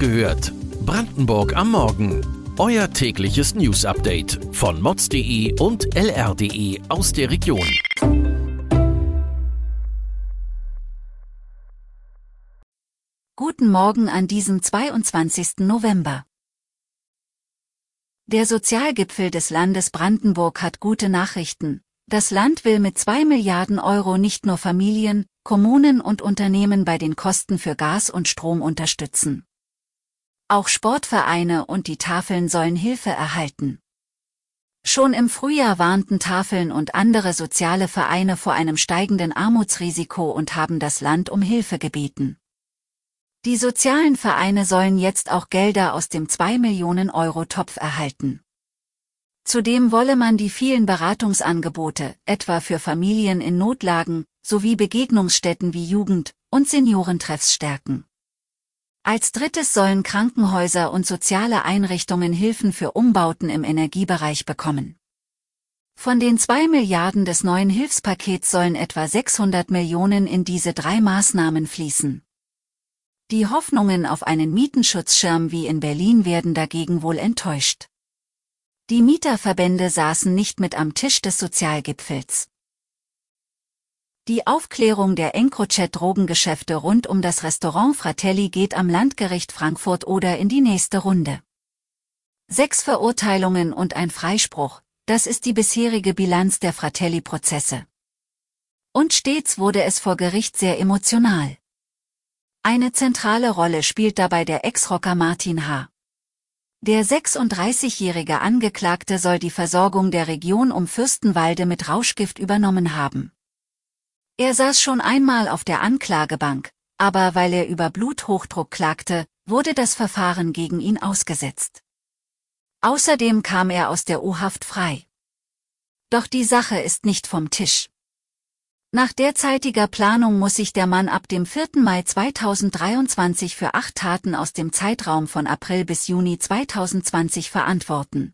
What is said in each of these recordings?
gehört. Brandenburg am Morgen. Euer tägliches News-Update von mods.de und lr.de aus der Region. Guten Morgen an diesem 22. November. Der Sozialgipfel des Landes Brandenburg hat gute Nachrichten. Das Land will mit 2 Milliarden Euro nicht nur Familien, Kommunen und Unternehmen bei den Kosten für Gas und Strom unterstützen. Auch Sportvereine und die Tafeln sollen Hilfe erhalten. Schon im Frühjahr warnten Tafeln und andere soziale Vereine vor einem steigenden Armutsrisiko und haben das Land um Hilfe gebeten. Die sozialen Vereine sollen jetzt auch Gelder aus dem 2 Millionen Euro Topf erhalten. Zudem wolle man die vielen Beratungsangebote, etwa für Familien in Notlagen, sowie Begegnungsstätten wie Jugend- und Seniorentreffs stärken. Als drittes sollen Krankenhäuser und soziale Einrichtungen Hilfen für Umbauten im Energiebereich bekommen. Von den zwei Milliarden des neuen Hilfspakets sollen etwa 600 Millionen in diese drei Maßnahmen fließen. Die Hoffnungen auf einen Mietenschutzschirm wie in Berlin werden dagegen wohl enttäuscht. Die Mieterverbände saßen nicht mit am Tisch des Sozialgipfels. Die Aufklärung der Encrochat-Drogengeschäfte rund um das Restaurant Fratelli geht am Landgericht Frankfurt oder in die nächste Runde. Sechs Verurteilungen und ein Freispruch, das ist die bisherige Bilanz der Fratelli-Prozesse. Und stets wurde es vor Gericht sehr emotional. Eine zentrale Rolle spielt dabei der Ex-Rocker Martin H. Der 36-jährige Angeklagte soll die Versorgung der Region um Fürstenwalde mit Rauschgift übernommen haben. Er saß schon einmal auf der Anklagebank, aber weil er über Bluthochdruck klagte, wurde das Verfahren gegen ihn ausgesetzt. Außerdem kam er aus der U-Haft frei. Doch die Sache ist nicht vom Tisch. Nach derzeitiger Planung muss sich der Mann ab dem 4. Mai 2023 für acht Taten aus dem Zeitraum von April bis Juni 2020 verantworten.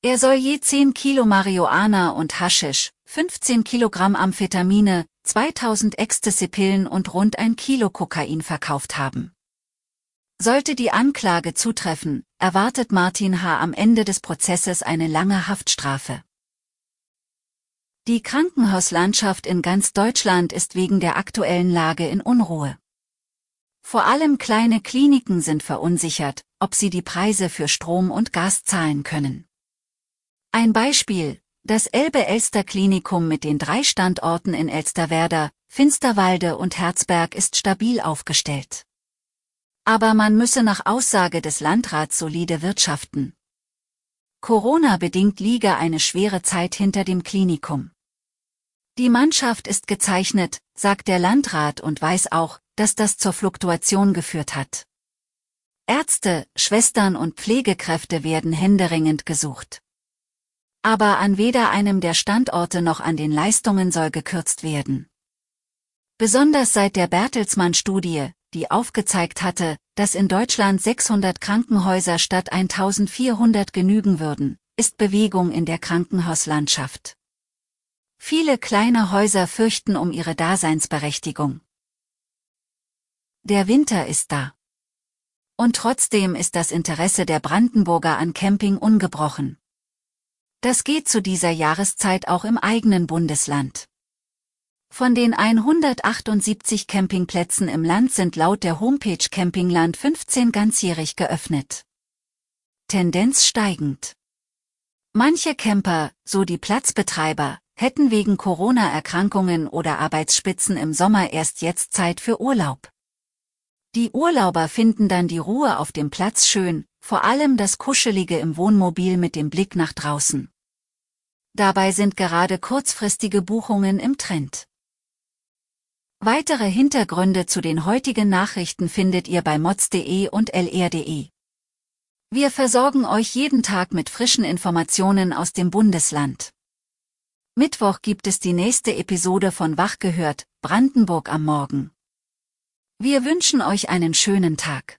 Er soll je 10 Kilo Marihuana und Haschisch, 15 Kilogramm Amphetamine, 2000 Ecstasy-Pillen und rund ein Kilo Kokain verkauft haben. Sollte die Anklage zutreffen, erwartet Martin H. am Ende des Prozesses eine lange Haftstrafe. Die Krankenhauslandschaft in ganz Deutschland ist wegen der aktuellen Lage in Unruhe. Vor allem kleine Kliniken sind verunsichert, ob sie die Preise für Strom und Gas zahlen können. Ein Beispiel, das Elbe-Elster-Klinikum mit den drei Standorten in Elsterwerda, Finsterwalde und Herzberg ist stabil aufgestellt. Aber man müsse nach Aussage des Landrats solide wirtschaften. Corona-bedingt liege eine schwere Zeit hinter dem Klinikum. Die Mannschaft ist gezeichnet, sagt der Landrat und weiß auch, dass das zur Fluktuation geführt hat. Ärzte, Schwestern und Pflegekräfte werden händeringend gesucht. Aber an weder einem der Standorte noch an den Leistungen soll gekürzt werden. Besonders seit der Bertelsmann-Studie, die aufgezeigt hatte, dass in Deutschland 600 Krankenhäuser statt 1400 genügen würden, ist Bewegung in der Krankenhauslandschaft. Viele kleine Häuser fürchten um ihre Daseinsberechtigung. Der Winter ist da. Und trotzdem ist das Interesse der Brandenburger an Camping ungebrochen. Das geht zu dieser Jahreszeit auch im eigenen Bundesland. Von den 178 Campingplätzen im Land sind laut der Homepage Campingland 15 ganzjährig geöffnet. Tendenz steigend. Manche Camper, so die Platzbetreiber, hätten wegen Corona-Erkrankungen oder Arbeitsspitzen im Sommer erst jetzt Zeit für Urlaub. Die Urlauber finden dann die Ruhe auf dem Platz schön, vor allem das Kuschelige im Wohnmobil mit dem Blick nach draußen. Dabei sind gerade kurzfristige Buchungen im Trend. Weitere Hintergründe zu den heutigen Nachrichten findet ihr bei mods.de und lr.de. Wir versorgen euch jeden Tag mit frischen Informationen aus dem Bundesland. Mittwoch gibt es die nächste Episode von Wach gehört, Brandenburg am Morgen. Wir wünschen euch einen schönen Tag.